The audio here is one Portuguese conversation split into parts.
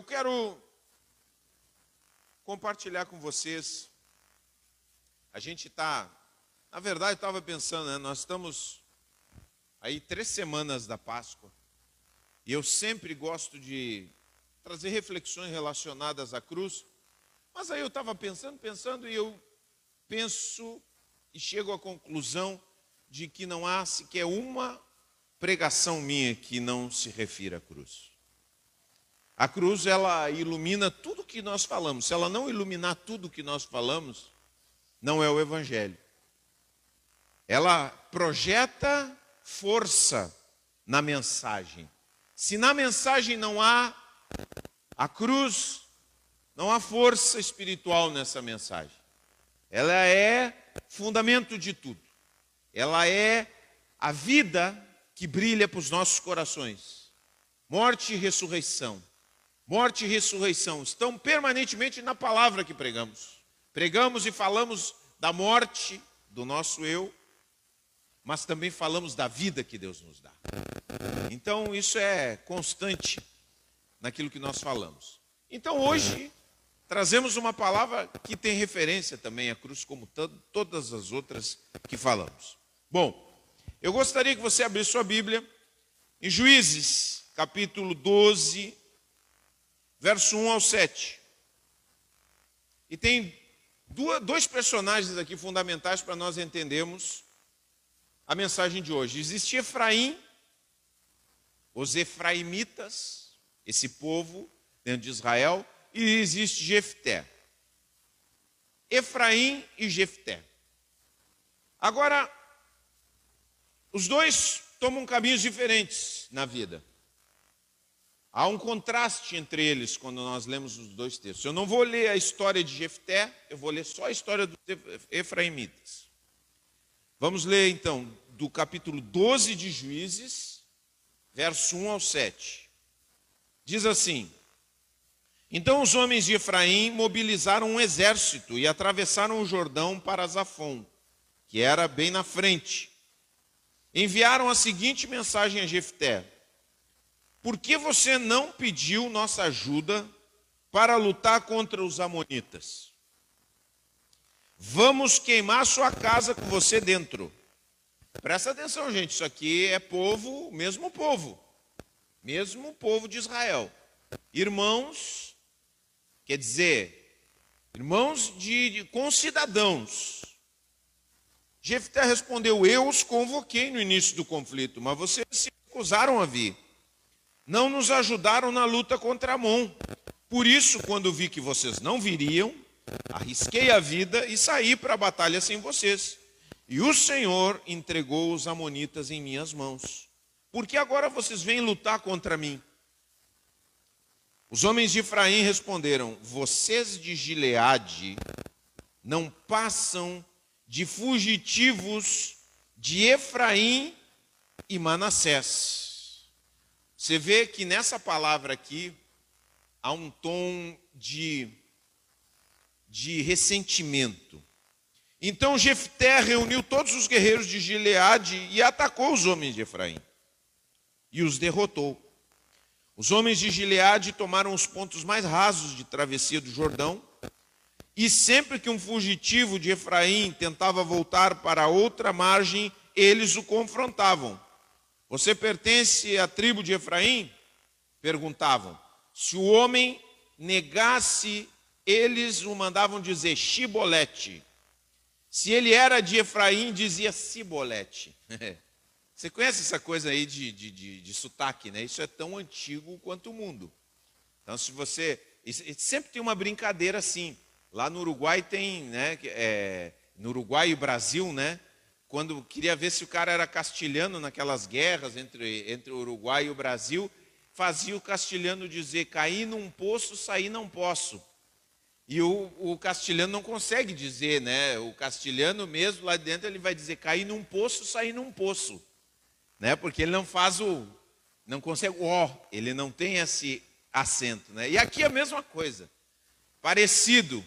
Eu quero compartilhar com vocês. A gente está, na verdade, estava pensando, né, nós estamos aí três semanas da Páscoa. E eu sempre gosto de trazer reflexões relacionadas à cruz. Mas aí eu estava pensando, pensando, e eu penso e chego à conclusão de que não há sequer uma pregação minha que não se refira à cruz. A cruz ela ilumina tudo que nós falamos. Se ela não iluminar tudo que nós falamos, não é o evangelho. Ela projeta força na mensagem. Se na mensagem não há a cruz, não há força espiritual nessa mensagem. Ela é fundamento de tudo. Ela é a vida que brilha para os nossos corações. Morte e ressurreição morte e ressurreição estão permanentemente na palavra que pregamos. Pregamos e falamos da morte do nosso eu, mas também falamos da vida que Deus nos dá. Então, isso é constante naquilo que nós falamos. Então, hoje, trazemos uma palavra que tem referência também à cruz, como todas as outras que falamos. Bom, eu gostaria que você abrisse sua Bíblia em Juízes, capítulo 12, verso 1 ao 7. E tem dois personagens aqui fundamentais para nós entendermos a mensagem de hoje. Existe Efraim, os efraimitas, esse povo dentro de Israel, e existe Jefté. Efraim e Jefté. Agora, os dois tomam caminhos diferentes na vida. Há um contraste entre eles quando nós lemos os dois textos. Eu não vou ler a história de Jefté, eu vou ler só a história dos Efraimitas. Vamos ler então do capítulo 12 de Juízes, verso 1 ao 7. Diz assim: Então os homens de Efraim mobilizaram um exército e atravessaram o Jordão para Zafon, que era bem na frente. Enviaram a seguinte mensagem a Jefté: por que você não pediu nossa ajuda para lutar contra os Amonitas? Vamos queimar sua casa com você dentro. Presta atenção, gente, isso aqui é povo, mesmo povo, mesmo povo de Israel. Irmãos, quer dizer, irmãos de, de concidadãos. Jefté respondeu: Eu os convoquei no início do conflito, mas vocês se recusaram a vir não nos ajudaram na luta contra Amon. Por isso, quando vi que vocês não viriam, arrisquei a vida e saí para a batalha sem vocês. E o Senhor entregou os amonitas em minhas mãos. Por que agora vocês vêm lutar contra mim? Os homens de Efraim responderam: Vocês de Gileade não passam de fugitivos de Efraim e Manassés. Você vê que nessa palavra aqui há um tom de, de ressentimento. Então Jefté reuniu todos os guerreiros de Gileade e atacou os homens de Efraim e os derrotou. Os homens de Gileade tomaram os pontos mais rasos de travessia do Jordão, e sempre que um fugitivo de Efraim tentava voltar para outra margem, eles o confrontavam. Você pertence à tribo de Efraim? Perguntavam. Se o homem negasse, eles o mandavam dizer Shibolete. Se ele era de Efraim, dizia Cibolete. Você conhece essa coisa aí de, de, de, de, sotaque, né? Isso é tão antigo quanto o mundo. Então, se você. Sempre tem uma brincadeira assim. Lá no Uruguai tem, né? É, no Uruguai e Brasil, né? Quando queria ver se o cara era castilhano naquelas guerras entre, entre o Uruguai e o Brasil, fazia o castilhano dizer: caí num poço, saí não posso. E o, o castilhano não consegue dizer, né? O castilhano mesmo lá dentro ele vai dizer: caí num poço, saí num poço, né? Porque ele não faz o, não consegue o ó, ele não tem esse acento, né? E aqui é a mesma coisa, parecido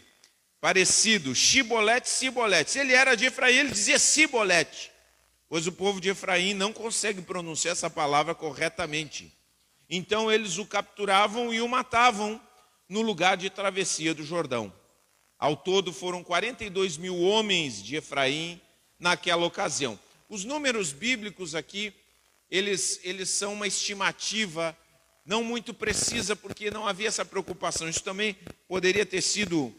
parecido, Shibolete, Sibolete. Se ele era de Efraim, ele dizia Sibolete, pois o povo de Efraim não consegue pronunciar essa palavra corretamente. Então eles o capturavam e o matavam no lugar de travessia do Jordão. Ao todo foram 42 mil homens de Efraim naquela ocasião. Os números bíblicos aqui, eles, eles são uma estimativa não muito precisa, porque não havia essa preocupação. Isso também poderia ter sido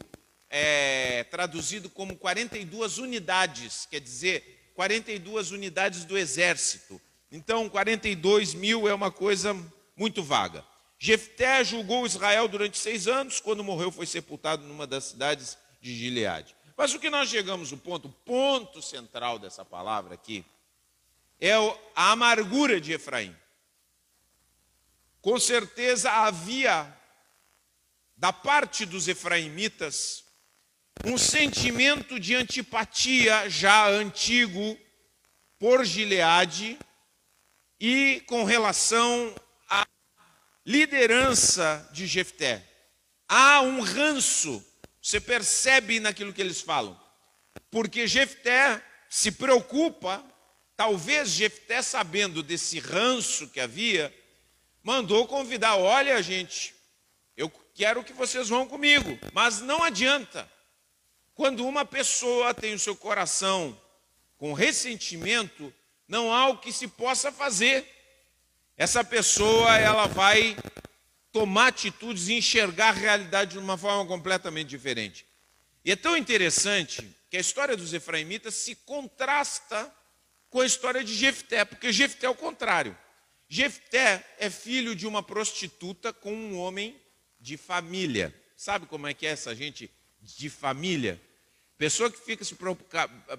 é, traduzido como 42 unidades, quer dizer, 42 unidades do exército. Então, 42 mil é uma coisa muito vaga. Jefté julgou Israel durante seis anos, quando morreu foi sepultado numa das cidades de Gileade. Mas o que nós chegamos o ponto, o ponto central dessa palavra aqui, é a amargura de Efraim. Com certeza havia, da parte dos efraimitas, um sentimento de antipatia já antigo por Gileade e com relação liderança de Jefté. Há um ranço, você percebe naquilo que eles falam. Porque Jefté se preocupa, talvez Jefté sabendo desse ranço que havia, mandou convidar, olha gente, eu quero que vocês vão comigo, mas não adianta. Quando uma pessoa tem o seu coração com ressentimento, não há o que se possa fazer essa pessoa ela vai tomar atitudes e enxergar a realidade de uma forma completamente diferente. E é tão interessante que a história dos efraimitas se contrasta com a história de Jefté, porque Jefté é o contrário. Jefté é filho de uma prostituta com um homem de família. Sabe como é que é essa gente de família? Pessoa que fica se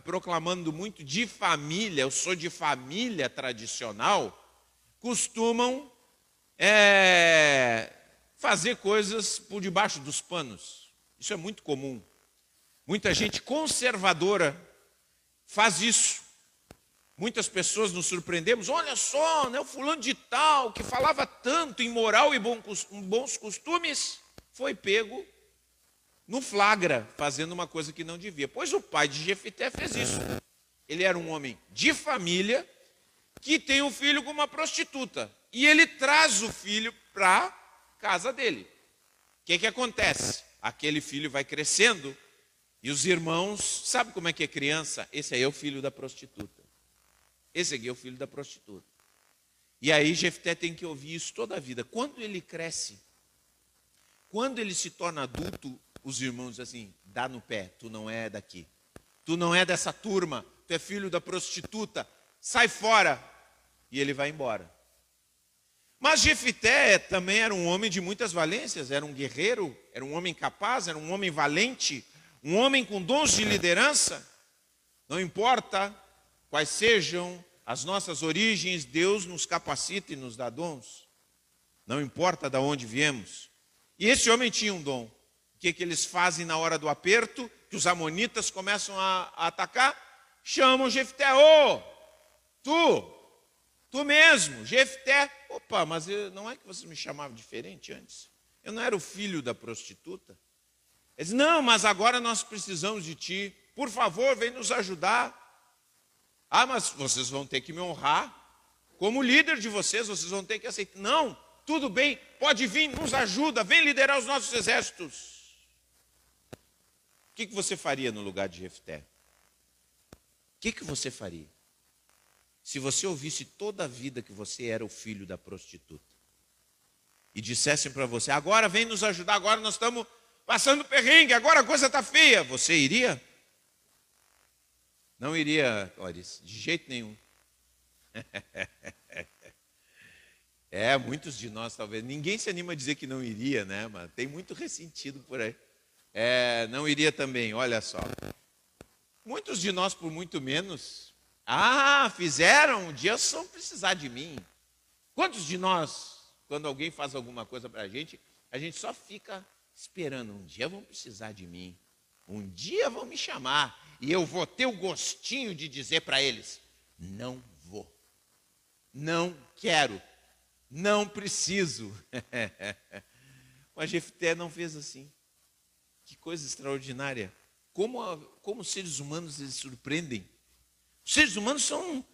proclamando muito de família, eu sou de família tradicional, costumam é, fazer coisas por debaixo dos panos. Isso é muito comum. Muita gente conservadora faz isso. Muitas pessoas nos surpreendemos. Olha só, né, o fulano de tal que falava tanto em moral e bons costumes foi pego no flagra fazendo uma coisa que não devia. Pois o pai de Jefité fez isso. Ele era um homem de família que tem um filho com uma prostituta. E ele traz o filho para casa dele. O que, que acontece? Aquele filho vai crescendo e os irmãos, sabe como é que é criança? Esse aí é o filho da prostituta. Esse aqui é o filho da prostituta. E aí Jefté tem que ouvir isso toda a vida. Quando ele cresce, quando ele se torna adulto, os irmãos assim, dá no pé, tu não é daqui. Tu não é dessa turma, tu é filho da prostituta, sai fora. E ele vai embora. Mas Jefité também era um homem de muitas valências, era um guerreiro, era um homem capaz, era um homem valente, um homem com dons de liderança. Não importa quais sejam as nossas origens, Deus nos capacita e nos dá dons. Não importa de onde viemos. E esse homem tinha um dom. O que, que eles fazem na hora do aperto? Que os amonitas começam a, a atacar? Chamam Jefté, ô, oh, Tu, tu mesmo, Jefté. Opa, mas eu, não é que você me chamava diferente antes? Eu não era o filho da prostituta? Ele diz, não, mas agora nós precisamos de ti. Por favor, vem nos ajudar. Ah, mas vocês vão ter que me honrar. Como líder de vocês, vocês vão ter que aceitar. Não, tudo bem, pode vir, nos ajuda, vem liderar os nossos exércitos. O que, que você faria no lugar de Jefté? O que, que você faria? se você ouvisse toda a vida que você era o filho da prostituta e dissessem para você: agora vem nos ajudar, agora nós estamos passando perrengue, agora a coisa está feia, você iria? Não iria, Clarice, de jeito nenhum. é, muitos de nós talvez, ninguém se anima a dizer que não iria, né? Mas tem muito ressentido por aí. É, não iria também, olha só. Muitos de nós, por muito menos, ah, fizeram, um dia vão precisar de mim. Quantos de nós, quando alguém faz alguma coisa para a gente, a gente só fica esperando, um dia vão precisar de mim, um dia vão me chamar, e eu vou ter o gostinho de dizer para eles: não vou, não quero, não preciso. Mas Jefté não fez assim. Que coisa extraordinária. Como, como seres humanos eles surpreendem. Os seres humanos são.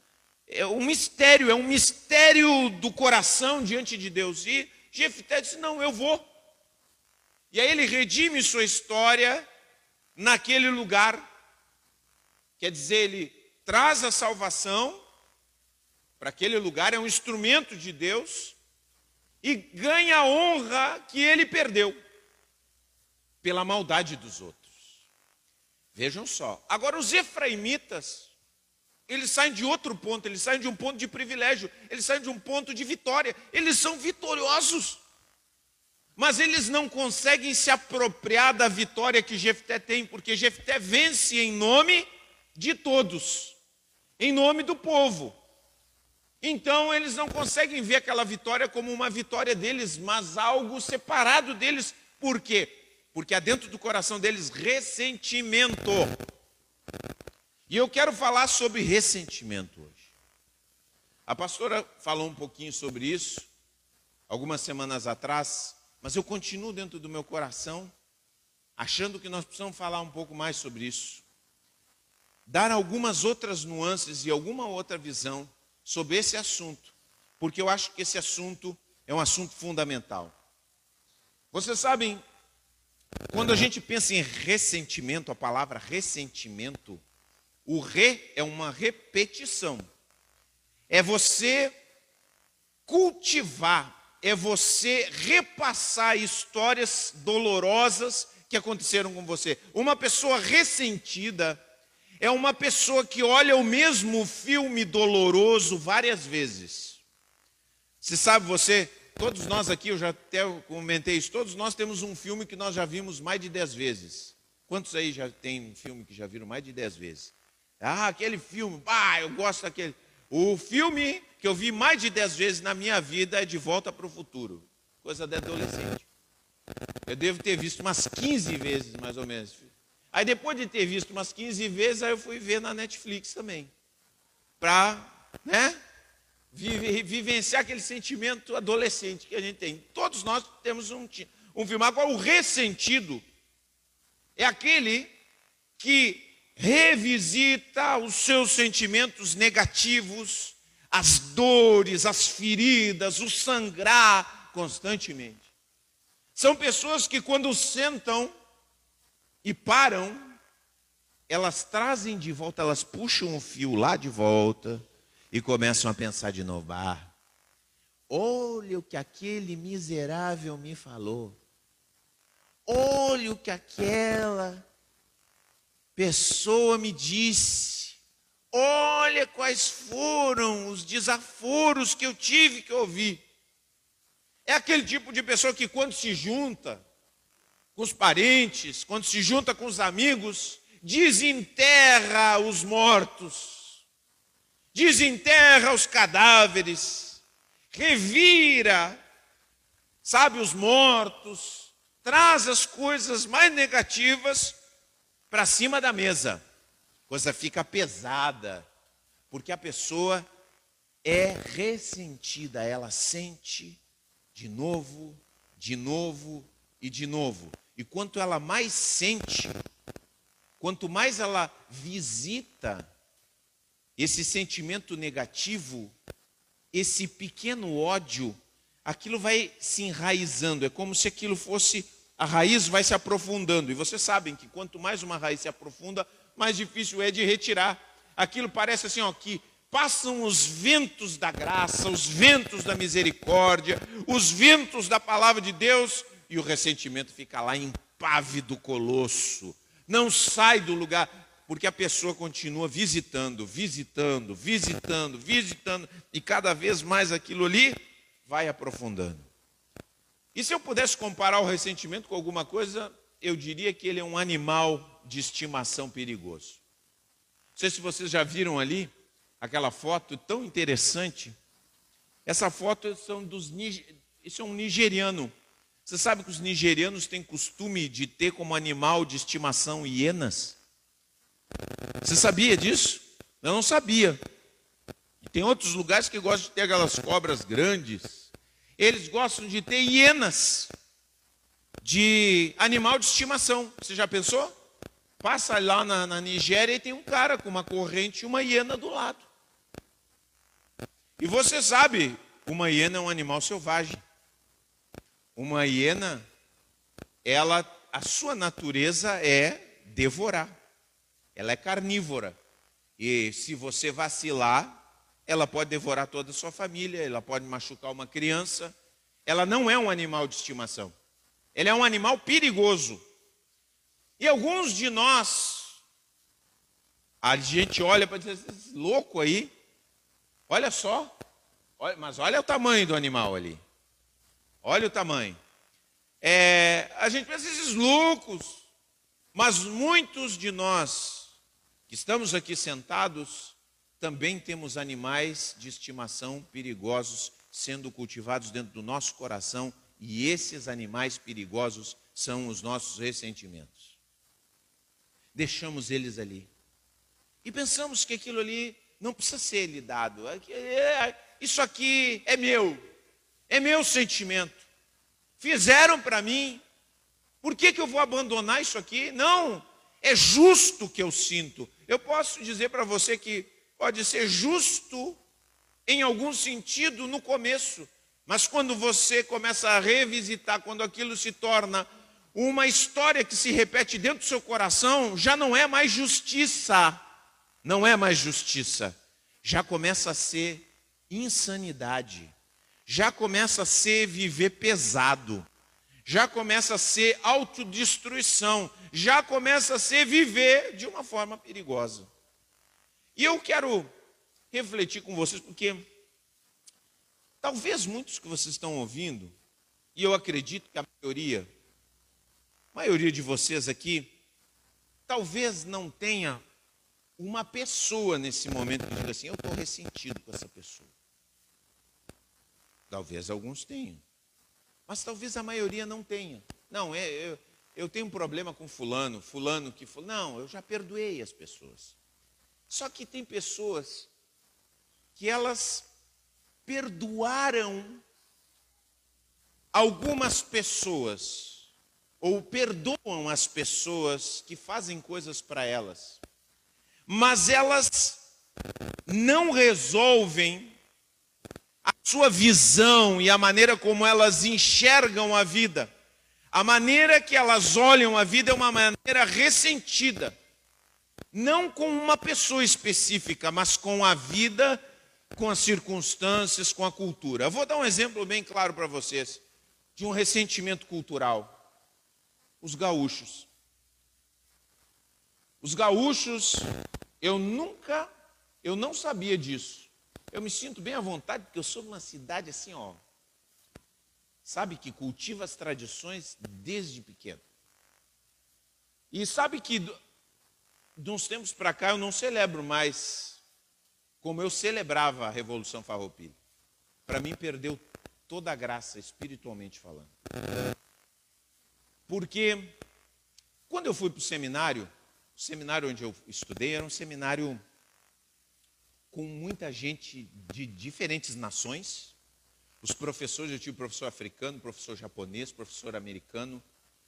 é um mistério, é um mistério do coração diante de Deus. E Jefté disse: Não, eu vou. E aí ele redime sua história naquele lugar. Quer dizer, ele traz a salvação para aquele lugar, é um instrumento de Deus e ganha a honra que ele perdeu pela maldade dos outros. Vejam só. Agora, os efraimitas, eles saem de outro ponto, eles saem de um ponto de privilégio, eles saem de um ponto de vitória. Eles são vitoriosos. Mas eles não conseguem se apropriar da vitória que Jefté tem, porque Jefté vence em nome de todos, em nome do povo. Então eles não conseguem ver aquela vitória como uma vitória deles, mas algo separado deles. Por quê? Porque há dentro do coração deles ressentimento. E eu quero falar sobre ressentimento hoje. A pastora falou um pouquinho sobre isso algumas semanas atrás, mas eu continuo dentro do meu coração achando que nós precisamos falar um pouco mais sobre isso. Dar algumas outras nuances e alguma outra visão sobre esse assunto, porque eu acho que esse assunto é um assunto fundamental. Vocês sabem, quando a gente pensa em ressentimento, a palavra ressentimento, o re é uma repetição. É você cultivar, é você repassar histórias dolorosas que aconteceram com você. Uma pessoa ressentida é uma pessoa que olha o mesmo filme doloroso várias vezes. Você sabe, você, todos nós aqui, eu já até comentei isso, todos nós temos um filme que nós já vimos mais de dez vezes. Quantos aí já tem um filme que já viram mais de dez vezes? Ah, aquele filme, ah, eu gosto daquele. O filme que eu vi mais de dez vezes na minha vida é De Volta para o Futuro. Coisa de adolescente. Eu devo ter visto umas 15 vezes, mais ou menos. Aí depois de ter visto umas 15 vezes, aí eu fui ver na Netflix também. Para, né? Vivenciar aquele sentimento adolescente que a gente tem. Todos nós temos um, um filme. Agora, o ressentido é aquele que revisita os seus sentimentos negativos, as dores, as feridas, o sangrar constantemente. São pessoas que, quando sentam e param, elas trazem de volta, elas puxam o fio lá de volta e começam a pensar de novo. Ah, olha o que aquele miserável me falou. Olha o que aquela pessoa me disse. Olha quais foram os desaforos que eu tive que ouvir. É aquele tipo de pessoa que, quando se junta, com os parentes, quando se junta com os amigos, desenterra os mortos, desenterra os cadáveres, revira, sabe, os mortos, traz as coisas mais negativas para cima da mesa. A coisa fica pesada, porque a pessoa é ressentida, ela sente de novo, de novo e de novo. E quanto ela mais sente, quanto mais ela visita esse sentimento negativo, esse pequeno ódio, aquilo vai se enraizando. É como se aquilo fosse. A raiz vai se aprofundando. E vocês sabem que quanto mais uma raiz se aprofunda, mais difícil é de retirar. Aquilo parece assim, ó, que passam os ventos da graça, os ventos da misericórdia, os ventos da palavra de Deus e o ressentimento fica lá impávido colosso. Não sai do lugar, porque a pessoa continua visitando, visitando, visitando, visitando, e cada vez mais aquilo ali vai aprofundando. E se eu pudesse comparar o ressentimento com alguma coisa, eu diria que ele é um animal de estimação perigoso. Não sei se vocês já viram ali aquela foto tão interessante. Essa foto são dos isso é um nigeriano você sabe que os nigerianos têm costume de ter como animal de estimação hienas? Você sabia disso? Eu não sabia. E tem outros lugares que gostam de ter aquelas cobras grandes. Eles gostam de ter hienas de animal de estimação. Você já pensou? Passa lá na, na Nigéria e tem um cara com uma corrente e uma hiena do lado. E você sabe, uma hiena é um animal selvagem. Uma hiena, ela, a sua natureza é devorar. Ela é carnívora. E se você vacilar, ela pode devorar toda a sua família, ela pode machucar uma criança. Ela não é um animal de estimação. Ela é um animal perigoso. E alguns de nós, a gente olha para dizer, louco aí, olha só, olha, mas olha o tamanho do animal ali. Olha o tamanho. É, a gente pensa esses loucos, mas muitos de nós que estamos aqui sentados também temos animais de estimação perigosos sendo cultivados dentro do nosso coração, e esses animais perigosos são os nossos ressentimentos. Deixamos eles ali. E pensamos que aquilo ali não precisa ser lidado. É é, isso aqui é meu, é meu sentimento. Fizeram para mim, por que, que eu vou abandonar isso aqui? Não, é justo que eu sinto. Eu posso dizer para você que pode ser justo em algum sentido no começo, mas quando você começa a revisitar, quando aquilo se torna uma história que se repete dentro do seu coração, já não é mais justiça, não é mais justiça, já começa a ser insanidade, já começa a ser viver pesado, já começa a ser autodestruição, já começa a ser viver de uma forma perigosa. E eu quero refletir com vocês, porque talvez muitos que vocês estão ouvindo, e eu acredito que a maioria, a maioria de vocês aqui, talvez não tenha uma pessoa nesse momento que diga assim: eu estou ressentido com essa pessoa. Talvez alguns tenham, mas talvez a maioria não tenha. Não, é, eu, eu tenho um problema com fulano, fulano que fulano. Não, eu já perdoei as pessoas. Só que tem pessoas que elas perdoaram algumas pessoas, ou perdoam as pessoas que fazem coisas para elas, mas elas não resolvem a sua visão e a maneira como elas enxergam a vida. A maneira que elas olham a vida é uma maneira ressentida. Não com uma pessoa específica, mas com a vida com as circunstâncias, com a cultura. Eu vou dar um exemplo bem claro para vocês de um ressentimento cultural. Os gaúchos. Os gaúchos, eu nunca, eu não sabia disso. Eu me sinto bem à vontade porque eu sou de uma cidade assim, ó. Sabe que cultiva as tradições desde pequeno. E sabe que de uns tempos para cá eu não celebro mais como eu celebrava a Revolução Farroupilha. Para mim, perdeu toda a graça, espiritualmente falando. Porque quando eu fui para o seminário, o seminário onde eu estudei era um seminário com muita gente de diferentes nações. Os professores, eu tive professor africano, professor japonês, professor americano,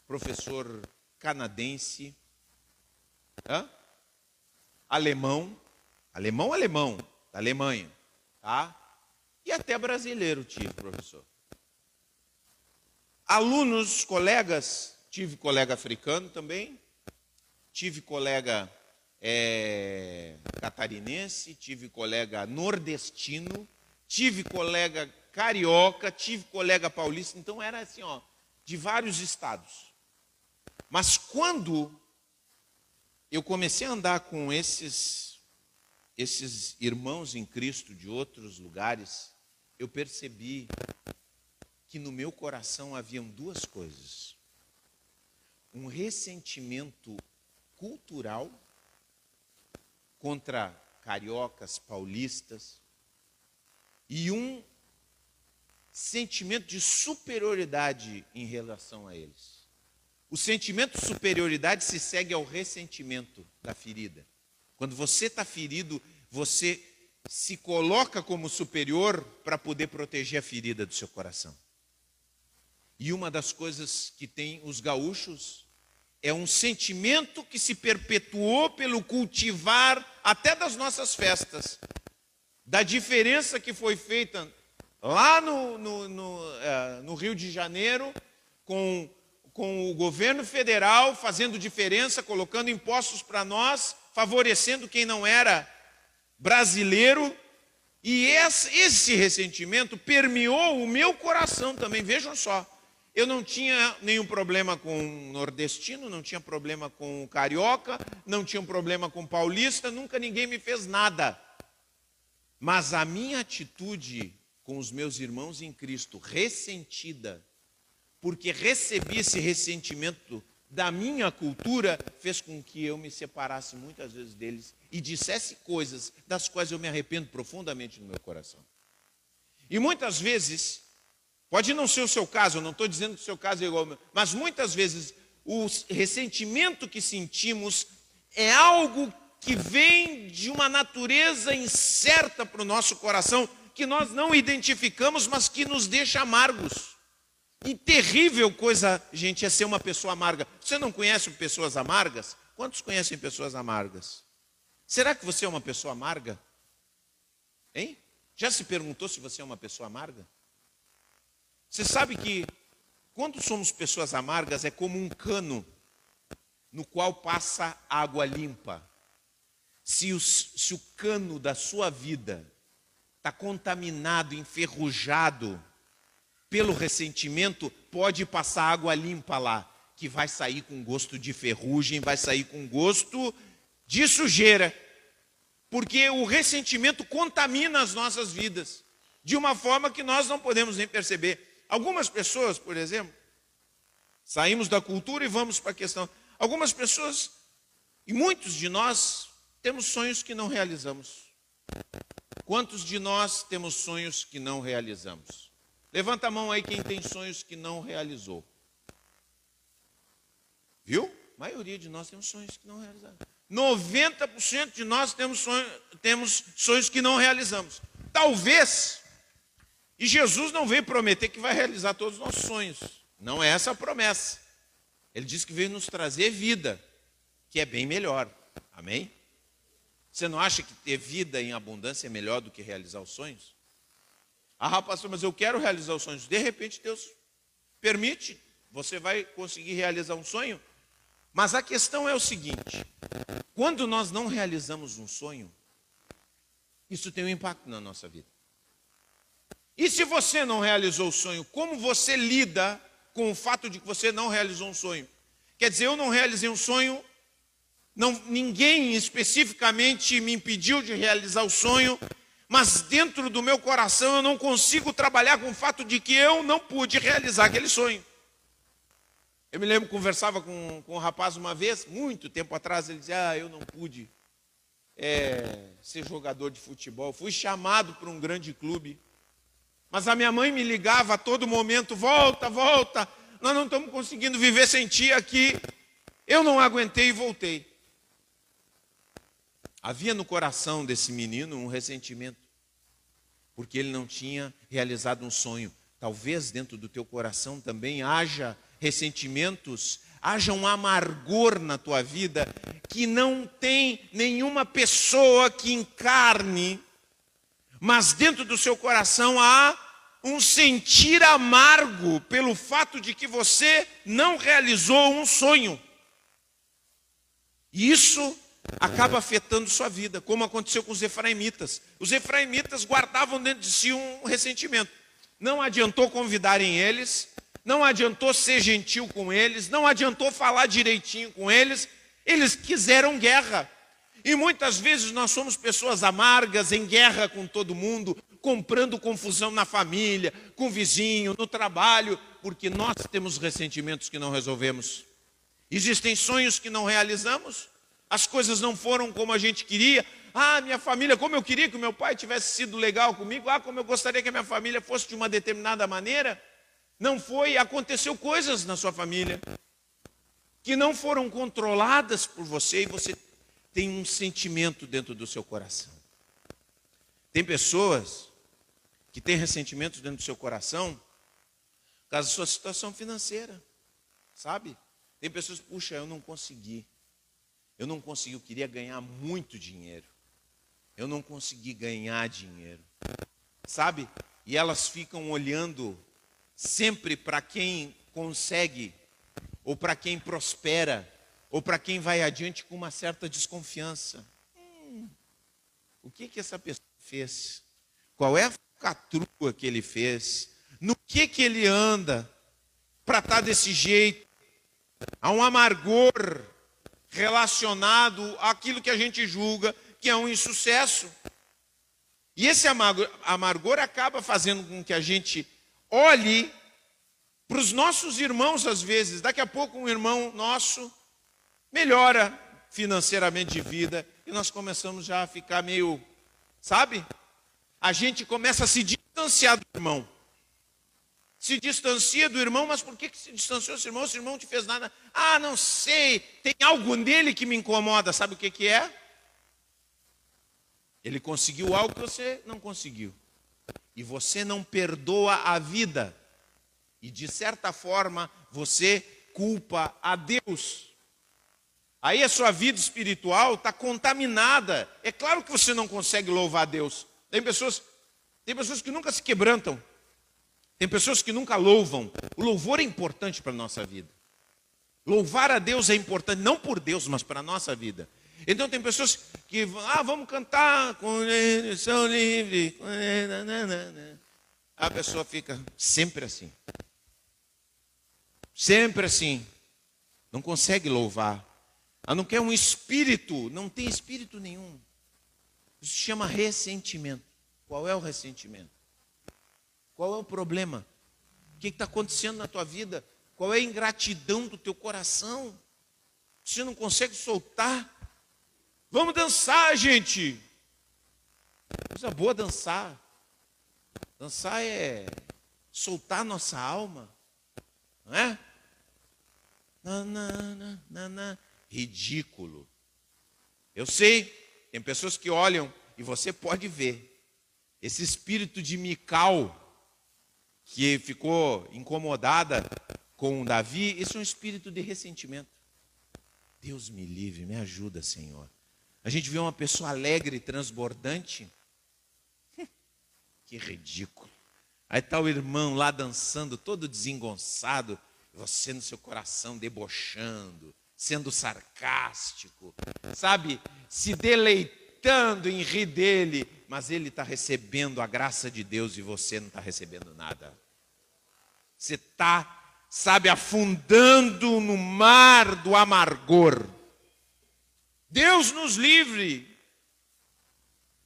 professor canadense, hã? alemão, Alemão, alemão, da Alemanha, tá? E até brasileiro tive, professor. Alunos, colegas, tive colega africano também, tive colega é, catarinense, tive colega nordestino, tive colega carioca, tive colega paulista, então era assim, ó, de vários estados. Mas quando eu comecei a andar com esses esses irmãos em Cristo de outros lugares, eu percebi que no meu coração haviam duas coisas: um ressentimento cultural contra cariocas, paulistas, e um sentimento de superioridade em relação a eles. O sentimento de superioridade se segue ao ressentimento da ferida. Quando você está ferido, você se coloca como superior para poder proteger a ferida do seu coração. E uma das coisas que tem os gaúchos é um sentimento que se perpetuou pelo cultivar até das nossas festas. da diferença que foi feita lá no, no, no, é, no Rio de Janeiro, com, com o governo federal fazendo diferença, colocando impostos para nós, favorecendo quem não era brasileiro. E esse, esse ressentimento permeou o meu coração também. Vejam só, eu não tinha nenhum problema com o nordestino, não tinha problema com o carioca, não tinha um problema com o paulista, nunca ninguém me fez nada. Mas a minha atitude com os meus irmãos em Cristo, ressentida, porque recebi esse ressentimento da minha cultura, fez com que eu me separasse muitas vezes deles e dissesse coisas das quais eu me arrependo profundamente no meu coração. E muitas vezes Pode não ser o seu caso, eu não estou dizendo que o seu caso é igual ao meu, mas muitas vezes o ressentimento que sentimos é algo que vem de uma natureza incerta para o nosso coração, que nós não identificamos, mas que nos deixa amargos. E terrível coisa, gente, é ser uma pessoa amarga. Você não conhece pessoas amargas? Quantos conhecem pessoas amargas? Será que você é uma pessoa amarga? Hein? Já se perguntou se você é uma pessoa amarga? Você sabe que quando somos pessoas amargas é como um cano no qual passa água limpa. Se, os, se o cano da sua vida está contaminado, enferrujado pelo ressentimento, pode passar água limpa lá, que vai sair com gosto de ferrugem, vai sair com gosto de sujeira. Porque o ressentimento contamina as nossas vidas de uma forma que nós não podemos nem perceber. Algumas pessoas, por exemplo, saímos da cultura e vamos para a questão. Algumas pessoas, e muitos de nós, temos sonhos que não realizamos. Quantos de nós temos sonhos que não realizamos? Levanta a mão aí quem tem sonhos que não realizou. Viu? A maioria de nós temos sonhos que não realizamos. 90% de nós temos sonhos, temos sonhos que não realizamos. Talvez e Jesus não veio prometer que vai realizar todos os nossos sonhos. Não é essa a promessa. Ele disse que veio nos trazer vida, que é bem melhor. Amém? Você não acha que ter vida em abundância é melhor do que realizar os sonhos? Ah, pastor, mas eu quero realizar os sonhos. De repente, Deus permite, você vai conseguir realizar um sonho. Mas a questão é o seguinte: quando nós não realizamos um sonho, isso tem um impacto na nossa vida. E se você não realizou o sonho, como você lida com o fato de que você não realizou um sonho? Quer dizer, eu não realizei um sonho, não, ninguém especificamente me impediu de realizar o sonho, mas dentro do meu coração eu não consigo trabalhar com o fato de que eu não pude realizar aquele sonho. Eu me lembro, conversava com, com um rapaz uma vez, muito tempo atrás, ele dizia: Ah, eu não pude é, ser jogador de futebol. Fui chamado para um grande clube. Mas a minha mãe me ligava a todo momento: volta, volta, nós não estamos conseguindo viver sem ti aqui. Eu não aguentei e voltei. Havia no coração desse menino um ressentimento, porque ele não tinha realizado um sonho. Talvez dentro do teu coração também haja ressentimentos, haja um amargor na tua vida que não tem nenhuma pessoa que encarne, mas dentro do seu coração há um sentir amargo pelo fato de que você não realizou um sonho. Isso acaba afetando sua vida, como aconteceu com os efraimitas. Os efraimitas guardavam dentro de si um ressentimento. Não adiantou convidarem eles, não adiantou ser gentil com eles, não adiantou falar direitinho com eles, eles quiseram guerra. E muitas vezes nós somos pessoas amargas, em guerra com todo mundo, comprando confusão na família, com o vizinho, no trabalho, porque nós temos ressentimentos que não resolvemos. Existem sonhos que não realizamos, as coisas não foram como a gente queria. Ah, minha família, como eu queria que o meu pai tivesse sido legal comigo, ah, como eu gostaria que a minha família fosse de uma determinada maneira. Não foi, aconteceu coisas na sua família que não foram controladas por você e você tem um sentimento dentro do seu coração. Tem pessoas que tem ressentimentos dentro do seu coração, por causa da sua situação financeira, sabe? Tem pessoas, puxa, eu não consegui. Eu não consegui, eu queria ganhar muito dinheiro. Eu não consegui ganhar dinheiro. Sabe? E elas ficam olhando sempre para quem consegue, ou para quem prospera, ou para quem vai adiante com uma certa desconfiança. Hum, o que, que essa pessoa fez? Qual é a catrua que ele fez? No que, que ele anda para estar tá desse jeito? Há um amargor relacionado àquilo que a gente julga que é um insucesso. E esse amargor, acaba fazendo com que a gente olhe para os nossos irmãos, às vezes. Daqui a pouco, um irmão nosso melhora financeiramente de vida e nós começamos já a ficar meio, sabe? A gente começa a se distanciar do irmão. Se distancia do irmão, mas por que, que se distanciou desse irmão? Esse irmão não te fez nada. Ah, não sei, tem algo nele que me incomoda. Sabe o que, que é? Ele conseguiu algo que você não conseguiu. E você não perdoa a vida. E de certa forma você culpa a Deus. Aí a sua vida espiritual está contaminada. É claro que você não consegue louvar a Deus. Tem pessoas, tem pessoas que nunca se quebrantam. Tem pessoas que nunca louvam. O louvor é importante para a nossa vida. Louvar a Deus é importante, não por Deus, mas para a nossa vida. Então tem pessoas que, ah, vamos cantar com são livre. A pessoa fica sempre assim. Sempre assim. Não consegue louvar. A não quer um espírito, não tem espírito nenhum. Isso se chama ressentimento. Qual é o ressentimento? Qual é o problema? O que está acontecendo na tua vida? Qual é a ingratidão do teu coração? Você não consegue soltar? Vamos dançar, gente. Coisa boa dançar. Dançar é soltar nossa alma. Não é? Na, na, na, Ridículo. Eu sei, tem pessoas que olham e você pode ver. Esse espírito de Mical, que ficou incomodada com Davi, isso é um espírito de ressentimento. Deus me livre, me ajuda, Senhor. A gente vê uma pessoa alegre, transbordante. Que ridículo. Aí está o irmão lá dançando, todo desengonçado, você no seu coração debochando, sendo sarcástico, sabe? Se deleitando em rir dele, mas ele está recebendo a graça de Deus e você não está recebendo nada. Você está, sabe, afundando no mar do amargor. Deus nos livre.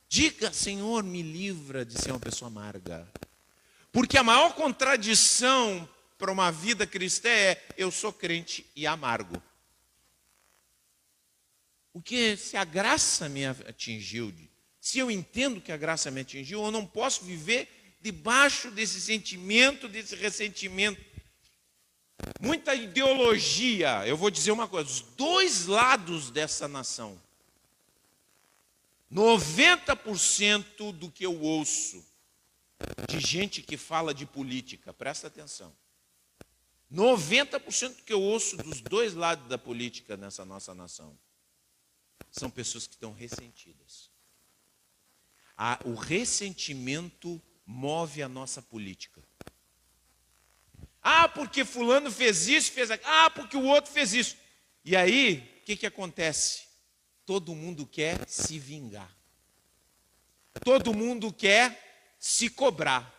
Diga, Senhor, me livra de ser uma pessoa amarga. Porque a maior contradição para uma vida cristã é eu sou crente e amargo. Porque se a graça me atingiu, se eu entendo que a graça me atingiu, eu não posso viver debaixo desse sentimento, desse ressentimento. Muita ideologia, eu vou dizer uma coisa: os dois lados dessa nação, 90% do que eu ouço de gente que fala de política, presta atenção. 90% do que eu ouço dos dois lados da política nessa nossa nação são pessoas que estão ressentidas. o ressentimento move a nossa política. Ah, porque fulano fez isso, fez aquilo. Ah, porque o outro fez isso. E aí, o que, que acontece? Todo mundo quer se vingar. Todo mundo quer se cobrar.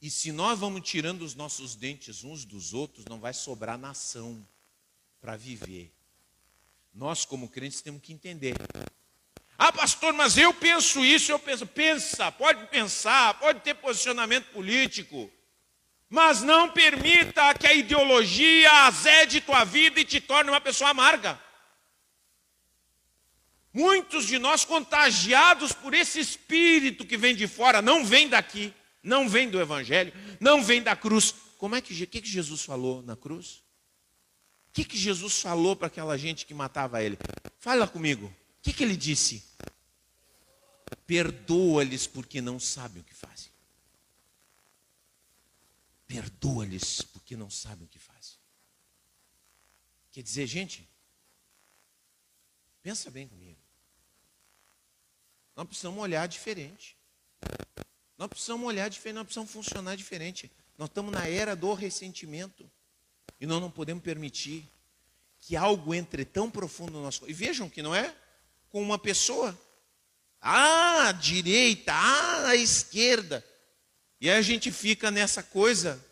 E se nós vamos tirando os nossos dentes uns dos outros, não vai sobrar nação para viver. Nós, como crentes, temos que entender. Ah, pastor, mas eu penso isso, eu penso. Pensa, pode pensar, pode ter posicionamento político. Mas não permita que a ideologia azede tua vida e te torne uma pessoa amarga. Muitos de nós contagiados por esse espírito que vem de fora, não vem daqui, não vem do evangelho, não vem da cruz. Como é que, que, que Jesus falou na cruz? O que, que Jesus falou para aquela gente que matava ele? Fala comigo. O que, que ele disse? Perdoa-lhes porque não sabem o que fazem. Perdoa-lhes, porque não sabem o que fazem. Quer dizer, gente, pensa bem comigo. Nós precisamos olhar diferente. Nós precisamos olhar diferente, nós precisamos funcionar diferente. Nós estamos na era do ressentimento. E nós não podemos permitir que algo entre tão profundo no nosso. E vejam que não é com uma pessoa. Ah, à direita, ah, à esquerda. E aí a gente fica nessa coisa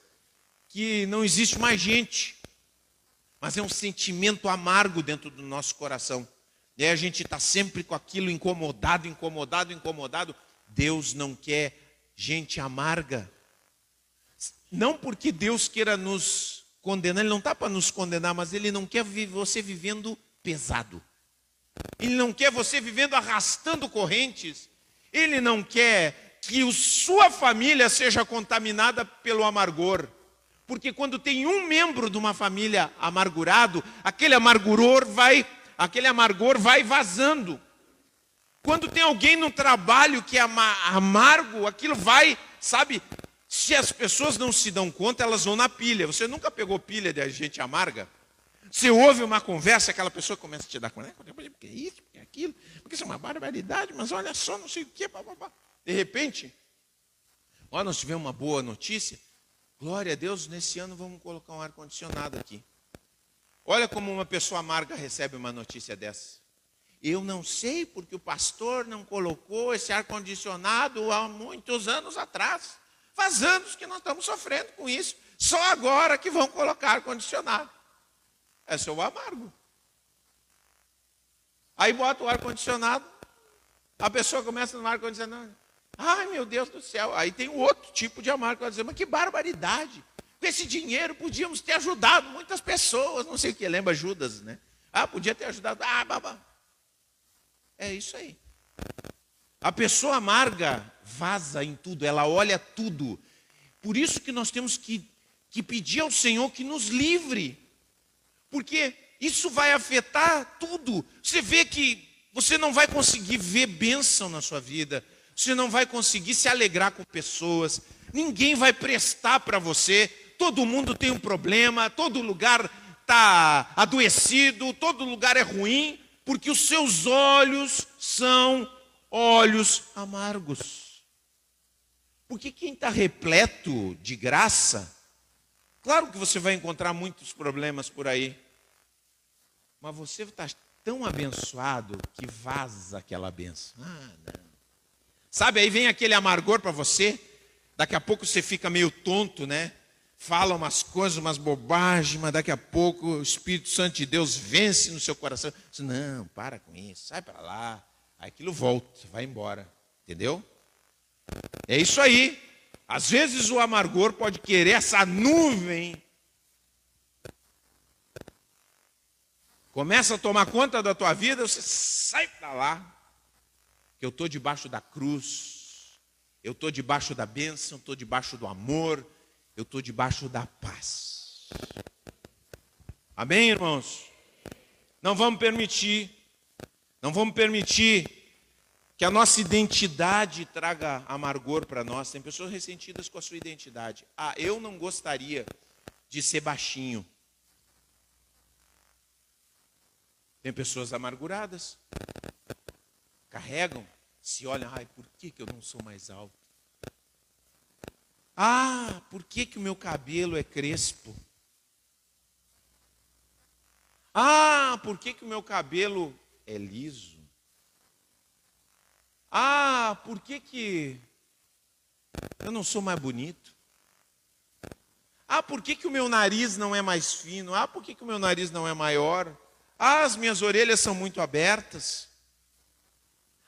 que não existe mais gente. Mas é um sentimento amargo dentro do nosso coração. E aí a gente está sempre com aquilo incomodado, incomodado, incomodado. Deus não quer gente amarga. Não porque Deus queira nos condenar, Ele não está para nos condenar, mas Ele não quer você vivendo pesado. Ele não quer você vivendo arrastando correntes. Ele não quer que sua família seja contaminada pelo amargor. Porque quando tem um membro de uma família amargurado, aquele amarguror vai, aquele amargor vai vazando. Quando tem alguém no trabalho que é amargo, aquilo vai, sabe? Se as pessoas não se dão conta, elas vão na pilha. Você nunca pegou pilha de gente amarga? Você ouve uma conversa, aquela pessoa começa a te dar conta, porque é isso, porque é aquilo, porque isso é uma barbaridade, mas olha só, não sei o papapá. De repente, olha, nós tivemos uma boa notícia. Glória a Deus, nesse ano vamos colocar um ar-condicionado aqui. Olha como uma pessoa amarga recebe uma notícia dessa. Eu não sei porque o pastor não colocou esse ar-condicionado há muitos anos atrás. Faz anos que nós estamos sofrendo com isso. Só agora que vão colocar ar-condicionado. Esse é o amargo. Aí bota o ar-condicionado, a pessoa começa no ar-condicionado. Ai meu Deus do céu. Aí tem outro tipo de amargo dizer, mas que barbaridade. Com esse dinheiro podíamos ter ajudado muitas pessoas. Não sei o que, lembra Judas, né? Ah, podia ter ajudado. Ah, babá. É isso aí. A pessoa amarga vaza em tudo, ela olha tudo. Por isso que nós temos que, que pedir ao Senhor que nos livre. Porque isso vai afetar tudo. Você vê que você não vai conseguir ver bênção na sua vida. Você não vai conseguir se alegrar com pessoas. Ninguém vai prestar para você. Todo mundo tem um problema, todo lugar está adoecido, todo lugar é ruim porque os seus olhos são olhos amargos. Porque quem está repleto de graça, claro que você vai encontrar muitos problemas por aí, mas você está tão abençoado que vaza aquela benção. Ah, não. Sabe, aí vem aquele amargor para você, daqui a pouco você fica meio tonto, né? fala umas coisas, umas bobagens, mas daqui a pouco o Espírito Santo de Deus vence no seu coração. Não, para com isso, sai para lá. Aí aquilo volta, vai embora. Entendeu? É isso aí. Às vezes o amargor pode querer essa nuvem. Começa a tomar conta da tua vida, você sai para lá. Que eu estou debaixo da cruz, eu estou debaixo da bênção, estou debaixo do amor, eu estou debaixo da paz. Amém, irmãos? Não vamos permitir, não vamos permitir que a nossa identidade traga amargor para nós. Tem pessoas ressentidas com a sua identidade. Ah, eu não gostaria de ser baixinho. Tem pessoas amarguradas, carregam, se olham, ai, por que, que eu não sou mais alto? Ah, por que, que o meu cabelo é crespo? Ah, por que, que o meu cabelo é liso? Ah, por que, que eu não sou mais bonito? Ah, por que, que o meu nariz não é mais fino? Ah, por que, que o meu nariz não é maior? Ah, as minhas orelhas são muito abertas.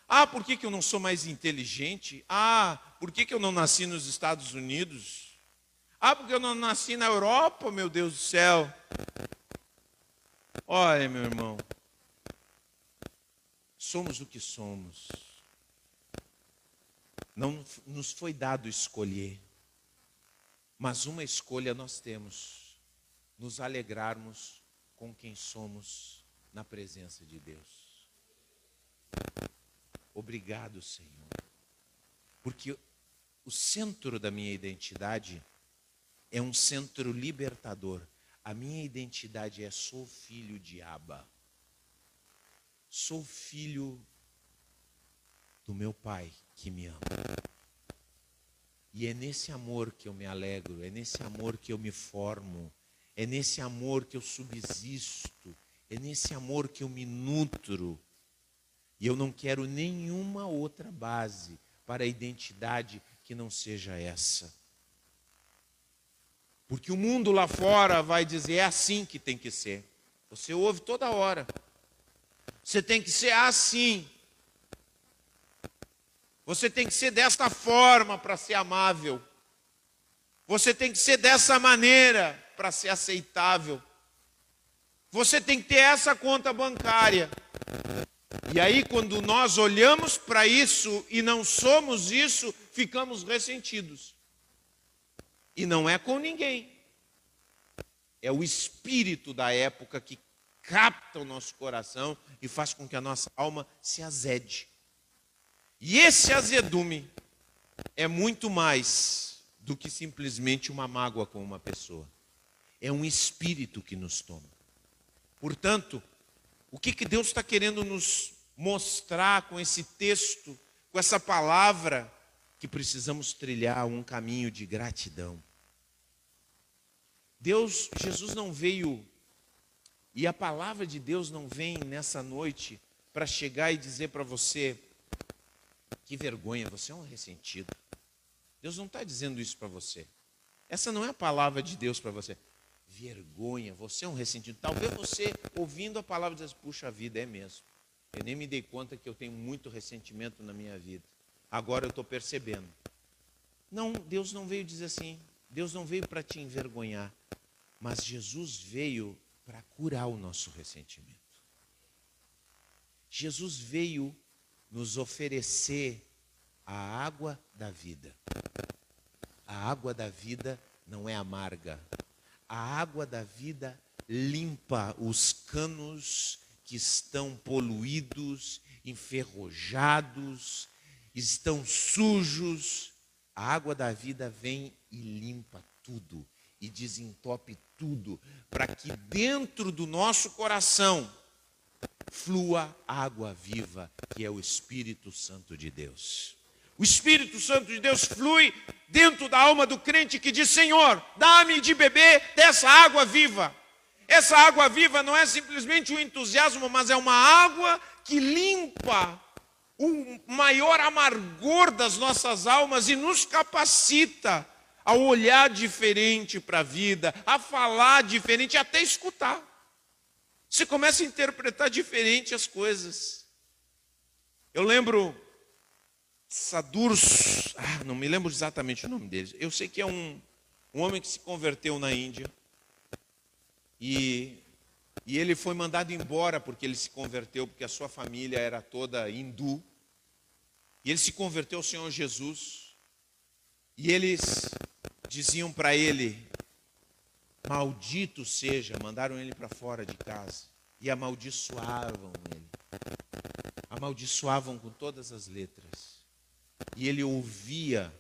Ah, por que, que eu não sou mais inteligente? Ah, por que, que eu não nasci nos Estados Unidos? Ah, porque eu não nasci na Europa, meu Deus do céu. Olha, meu irmão, somos o que somos. Não nos foi dado escolher, mas uma escolha nós temos: nos alegrarmos com quem somos na presença de Deus. Obrigado, Senhor. Porque o centro da minha identidade é um centro libertador. A minha identidade é sou filho de Abba. Sou filho do meu Pai que me ama. E é nesse amor que eu me alegro, é nesse amor que eu me formo, é nesse amor que eu subsisto, é nesse amor que eu me nutro. E eu não quero nenhuma outra base para a identidade que não seja essa. Porque o mundo lá fora vai dizer é assim que tem que ser. Você ouve toda hora. Você tem que ser assim. Você tem que ser desta forma para ser amável. Você tem que ser dessa maneira para ser aceitável. Você tem que ter essa conta bancária. E aí, quando nós olhamos para isso e não somos isso, ficamos ressentidos. E não é com ninguém. É o espírito da época que capta o nosso coração e faz com que a nossa alma se azede. E esse azedume é muito mais do que simplesmente uma mágoa com uma pessoa. É um espírito que nos toma. Portanto, o que, que Deus está querendo nos mostrar com esse texto, com essa palavra, que precisamos trilhar um caminho de gratidão. Deus, Jesus não veio, e a palavra de Deus não vem nessa noite para chegar e dizer para você, que vergonha, você é um ressentido. Deus não está dizendo isso para você. Essa não é a palavra de Deus para você. Vergonha, você é um ressentido. Talvez você, ouvindo a palavra, diz: puxa vida, é mesmo. Eu nem me dei conta que eu tenho muito ressentimento na minha vida. Agora eu estou percebendo. Não, Deus não veio dizer assim. Deus não veio para te envergonhar. Mas Jesus veio para curar o nosso ressentimento. Jesus veio nos oferecer a água da vida. A água da vida não é amarga. A água da vida limpa os canos que estão poluídos, enferrujados, estão sujos. A água da vida vem e limpa tudo e desentope tudo, para que dentro do nosso coração flua água viva, que é o Espírito Santo de Deus. O Espírito Santo de Deus flui dentro da alma do crente que diz: Senhor, dá-me de beber dessa água viva. Essa água viva não é simplesmente um entusiasmo, mas é uma água que limpa o maior amargor das nossas almas e nos capacita a olhar diferente para a vida, a falar diferente, até escutar. Você começa a interpretar diferente as coisas. Eu lembro Sadurs, ah, não me lembro exatamente o nome dele. Eu sei que é um, um homem que se converteu na Índia. E, e ele foi mandado embora porque ele se converteu, porque a sua família era toda hindu. E ele se converteu ao Senhor Jesus. E eles diziam para ele: Maldito seja, mandaram ele para fora de casa e amaldiçoavam ele. Amaldiçoavam com todas as letras. E ele ouvia,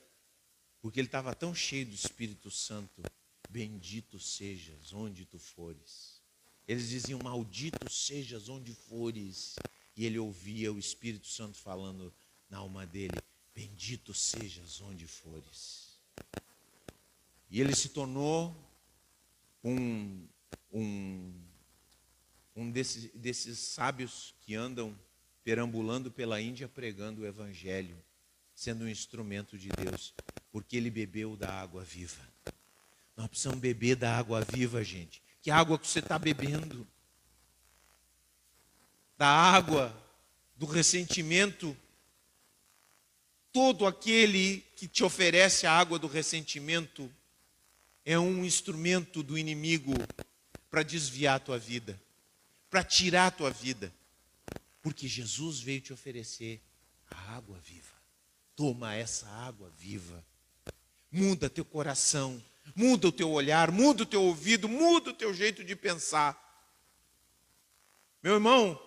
porque ele estava tão cheio do Espírito Santo: Bendito sejas onde tu fores. Eles diziam: Maldito sejas onde fores. E ele ouvia o Espírito Santo falando na alma dele: Bendito sejas onde fores. E ele se tornou um, um, um desses, desses sábios que andam perambulando pela Índia pregando o Evangelho, sendo um instrumento de Deus, porque ele bebeu da água viva. Nós precisamos beber da água viva, gente. Que água que você está bebendo? Da água do ressentimento. Todo aquele que te oferece a água do ressentimento é um instrumento do inimigo para desviar a tua vida, para tirar a tua vida. Porque Jesus veio te oferecer a água viva. Toma essa água viva. Muda teu coração, muda o teu olhar, muda o teu ouvido, muda o teu jeito de pensar. Meu irmão,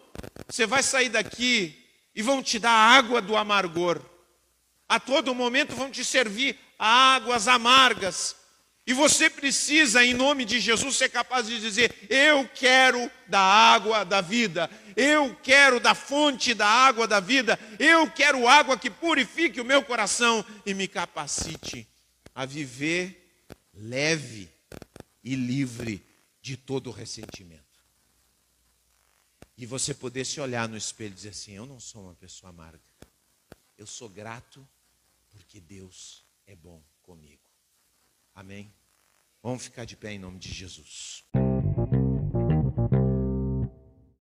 você vai sair daqui e vão te dar água do amargor. A todo momento vão te servir águas amargas. E você precisa, em nome de Jesus, ser capaz de dizer: Eu quero da água da vida, eu quero da fonte da água da vida, eu quero água que purifique o meu coração e me capacite a viver leve e livre de todo ressentimento. E você poder se olhar no espelho e dizer assim: Eu não sou uma pessoa amarga, eu sou grato porque Deus é bom comigo. Amém? Vamos ficar de pé em nome de Jesus.